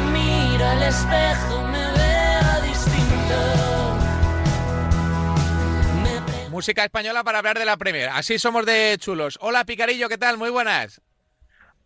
me al espejo me distinto. Música española para hablar de la Premier. Así somos de chulos. Hola Picarillo, ¿qué tal? Muy buenas.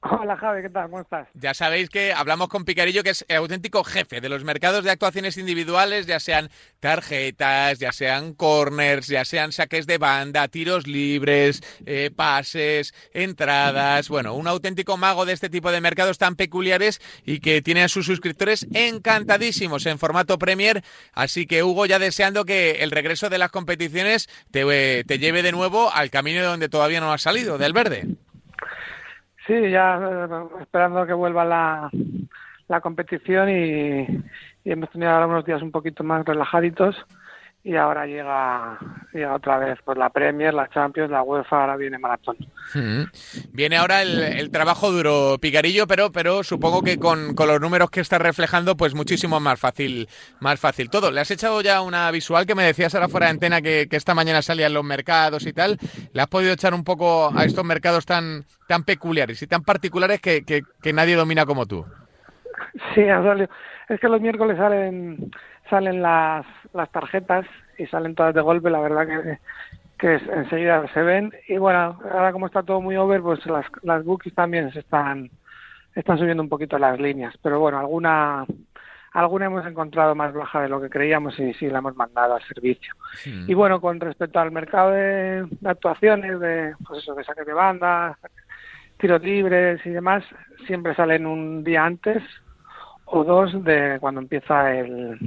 Hola Javi, ¿qué tal? ¿Cómo estás? Ya sabéis que hablamos con Picarillo, que es el auténtico jefe de los mercados de actuaciones individuales, ya sean tarjetas, ya sean corners, ya sean saques de banda, tiros libres, eh, pases, entradas. Bueno, un auténtico mago de este tipo de mercados tan peculiares y que tiene a sus suscriptores encantadísimos en formato Premier. Así que Hugo, ya deseando que el regreso de las competiciones te, te lleve de nuevo al camino de donde todavía no has salido, del verde. Sí, ya eh, esperando que vuelva la, la competición y, y hemos tenido ahora unos días un poquito más relajaditos y ahora llega, llega otra vez pues la Premier, la Champions, la UEFA, ahora viene Maratón. Mm. Viene ahora el, el, trabajo duro, Picarillo, pero, pero supongo que con, con, los números que estás reflejando, pues muchísimo más fácil, más fácil todo. ¿Le has echado ya una visual que me decías ahora fuera de antena que, que esta mañana salían los mercados y tal? ¿Le has podido echar un poco a estos mercados tan, tan peculiares y tan particulares que, que, que nadie domina como tú? Sí, Antonio. Es que los miércoles salen salen las, las tarjetas y salen todas de golpe, la verdad que, que es, enseguida se ven. Y bueno, ahora como está todo muy over, pues las, las bookies también se están, están subiendo un poquito las líneas. Pero bueno, alguna alguna hemos encontrado más baja de lo que creíamos y sí la hemos mandado al servicio. Sí. Y bueno, con respecto al mercado de, de actuaciones, de pues eso, de saques de banda, tiros libres y demás, siempre salen un día antes o dos de cuando empieza el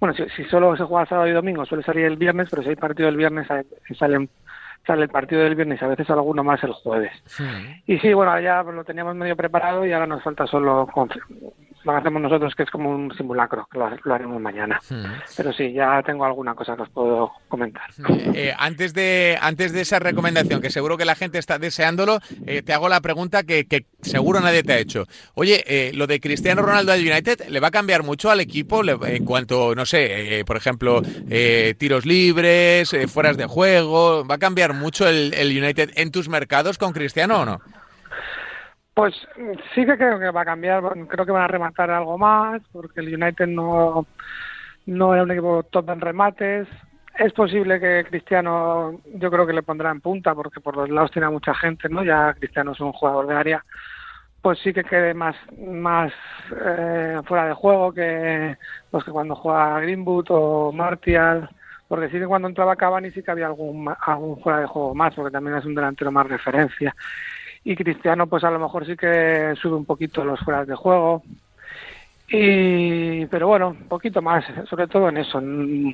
bueno si, si solo se juega sábado y domingo suele salir el viernes pero si hay partido el viernes sale sale el partido del viernes y a veces alguno más el jueves sí. y sí bueno ya lo teníamos medio preparado y ahora nos falta solo lo que hacemos nosotros que es como un simulacro que lo, lo haremos mañana. Sí. pero sí ya tengo alguna cosa que os puedo comentar. Eh, eh, antes de antes de esa recomendación que seguro que la gente está deseándolo eh, te hago la pregunta que, que, seguro nadie te ha hecho. Oye lo de Cristiano Ronaldo al United le va a cambiar mucho al equipo en cuanto no sé eh, por ejemplo tiros libres fueras de juego va a cambiar mucho el, el United en tus mercados con Cristiano o no pues sí que creo que va a cambiar, creo que van a rematar algo más, porque el United no, no era un equipo top en remates. Es posible que Cristiano, yo creo que le pondrá en punta, porque por los lados tiene mucha gente, ¿no? Ya Cristiano es un jugador de área, pues sí que quede más, más eh, fuera de juego que, pues que cuando juega Greenwood o Martial, porque sí que cuando entraba Cavani sí que había algún, algún fuera de juego más, porque también es un delantero más referencia y Cristiano pues a lo mejor sí que sube un poquito los fueras de juego. Y pero bueno un poquito más sobre todo en eso. En,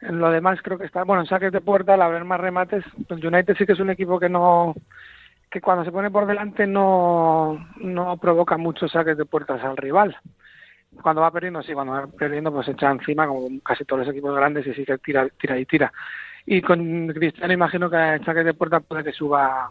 lo demás creo que está bueno en saques de puerta al haber más remates pues United sí que es un equipo que no que cuando se pone por delante no no provoca muchos saques de puertas al rival. Cuando va perdiendo sí cuando va perdiendo pues echa encima como casi todos los equipos grandes y sí que tira tira y tira. Y con Cristiano imagino que en saques de puerta puede que suba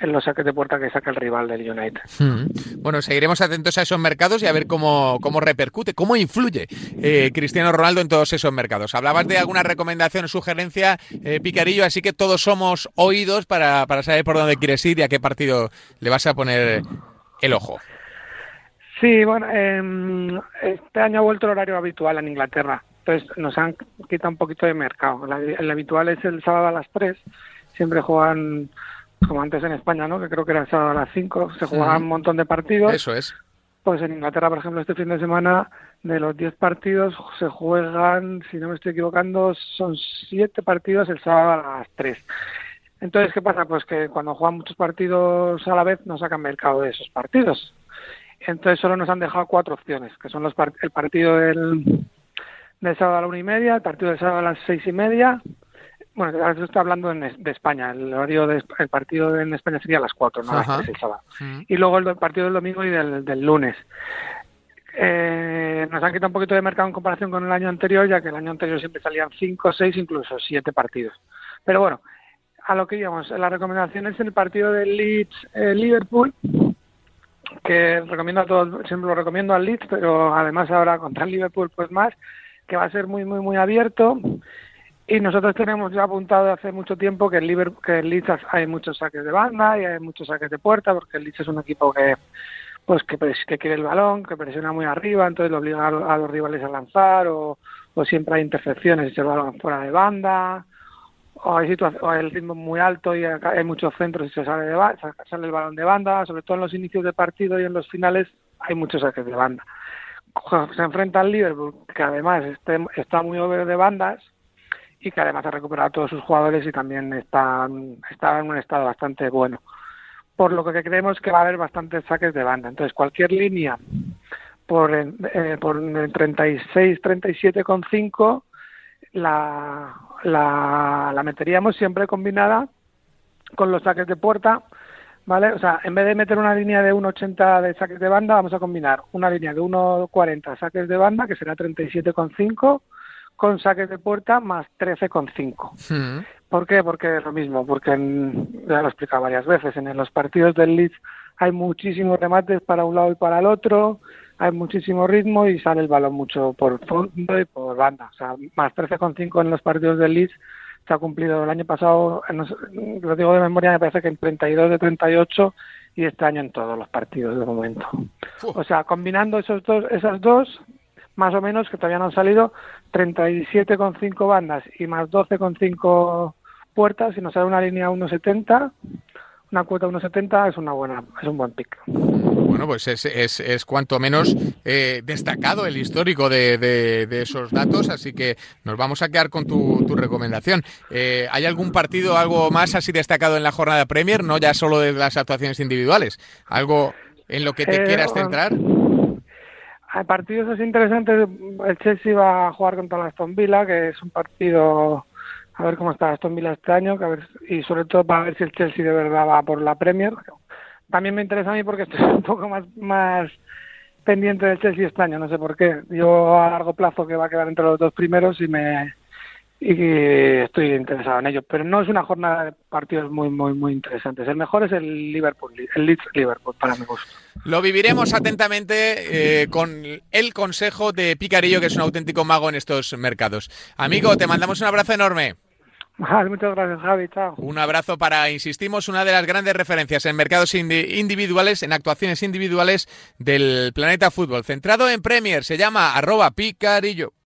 en los saques de puerta que saca el rival del United. Hmm. Bueno, seguiremos atentos a esos mercados y a ver cómo, cómo repercute, cómo influye eh, Cristiano Ronaldo en todos esos mercados. Hablabas de alguna recomendación o sugerencia, eh, Picarillo, así que todos somos oídos para, para saber por dónde quieres ir y a qué partido le vas a poner el ojo. Sí, bueno, eh, este año ha vuelto el horario habitual en Inglaterra. Entonces nos han quitado un poquito de mercado. El, el habitual es el sábado a las 3. Siempre juegan como antes en España, ¿no? Que creo que era el sábado a las 5, se jugaban sí. un montón de partidos. Eso es. Pues en Inglaterra, por ejemplo, este fin de semana, de los 10 partidos, se juegan, si no me estoy equivocando, son 7 partidos el sábado a las 3. Entonces, ¿qué pasa? Pues que cuando juegan muchos partidos a la vez, no sacan mercado de esos partidos. Entonces, solo nos han dejado cuatro opciones, que son los el partido del, del sábado a la una y media, el partido del sábado a las seis y media, bueno, ahora se está hablando en, de España. El horario del de, partido en España sería a las 4, no a las 3 el sábado. Sí. Y luego el partido del domingo y del, del lunes. Eh, nos han quitado un poquito de mercado en comparación con el año anterior, ya que el año anterior siempre salían 5, 6, incluso 7 partidos. Pero bueno, a lo que íbamos, la recomendación es el partido del Leeds-Liverpool, eh, que recomiendo a todos, siempre lo recomiendo al Leeds, pero además ahora contra el Liverpool pues más, que va a ser muy, muy, muy abierto y nosotros tenemos ya apuntado hace mucho tiempo que el Liverpool, que el Leeds hay muchos saques de banda y hay muchos saques de puerta, porque el Leeds es un equipo que pues que, quiere el balón, que presiona muy arriba, entonces lo obliga a, los rivales a lanzar, o, o siempre hay intercepciones y el balón fuera de banda, o hay, o hay el ritmo muy alto y hay muchos centros y se sale, de sale el balón de banda, sobre todo en los inicios de partido y en los finales hay muchos saques de banda. Se enfrenta al Liverpool, que además este, está muy over de bandas y que además ha recuperado a todos sus jugadores y también está, está en un estado bastante bueno. Por lo que creemos que va a haber bastantes saques de banda. Entonces, cualquier línea por, eh, por el 36, 37,5 la, la, la meteríamos siempre combinada con los saques de puerta, ¿vale? O sea, en vez de meter una línea de 1,80 de saques de banda, vamos a combinar una línea de 1,40 saques de banda, que será 37,5, con saques de puerta más 13,5. Mm. ¿Por qué? Porque es lo mismo, porque ya lo he explicado varias veces, en los partidos del Leeds hay muchísimos remates para un lado y para el otro, hay muchísimo ritmo y sale el balón mucho por fondo y por banda. O sea, más 13,5 en los partidos del Leeds se ha cumplido el año pasado, lo digo de memoria, me parece que en 32 de 38 y este año en todos los partidos de momento. O sea, combinando esos dos, esas dos, más o menos, que todavía no han salido, 37,5 bandas y más 12,5 puertas, y nos sale una línea 1,70, una cuota 1,70 es una buena, es un buen pick. Bueno, pues es, es, es cuanto menos eh, destacado el histórico de, de, esos datos, así que nos vamos a quedar con tu, tu recomendación. Eh, ¿Hay algún partido, algo más así destacado en la jornada Premier, no ya solo de las actuaciones individuales? ¿Algo en lo que te eh, quieras centrar? Hay partidos así interesantes. El Chelsea va a jugar contra la Aston Villa, que es un partido a ver cómo está Aston Villa este año, que a ver, y sobre todo para ver si el Chelsea de verdad va por la Premier. También me interesa a mí porque estoy un poco más, más pendiente del Chelsea este año, no sé por qué. Yo a largo plazo que va a quedar entre los dos primeros y me y estoy interesado en ello, pero no es una jornada de partidos muy muy muy interesantes. El mejor es el Liverpool, el Leeds Liverpool para mi gusto. Lo viviremos atentamente eh, con el consejo de Picarillo, que es un auténtico mago en estos mercados. Amigo, te mandamos un abrazo enorme. muchas gracias, Javi. Chao. Un abrazo para, insistimos, una de las grandes referencias en mercados individuales, en actuaciones individuales del planeta fútbol. Centrado en Premier, se llama arroba picarillo.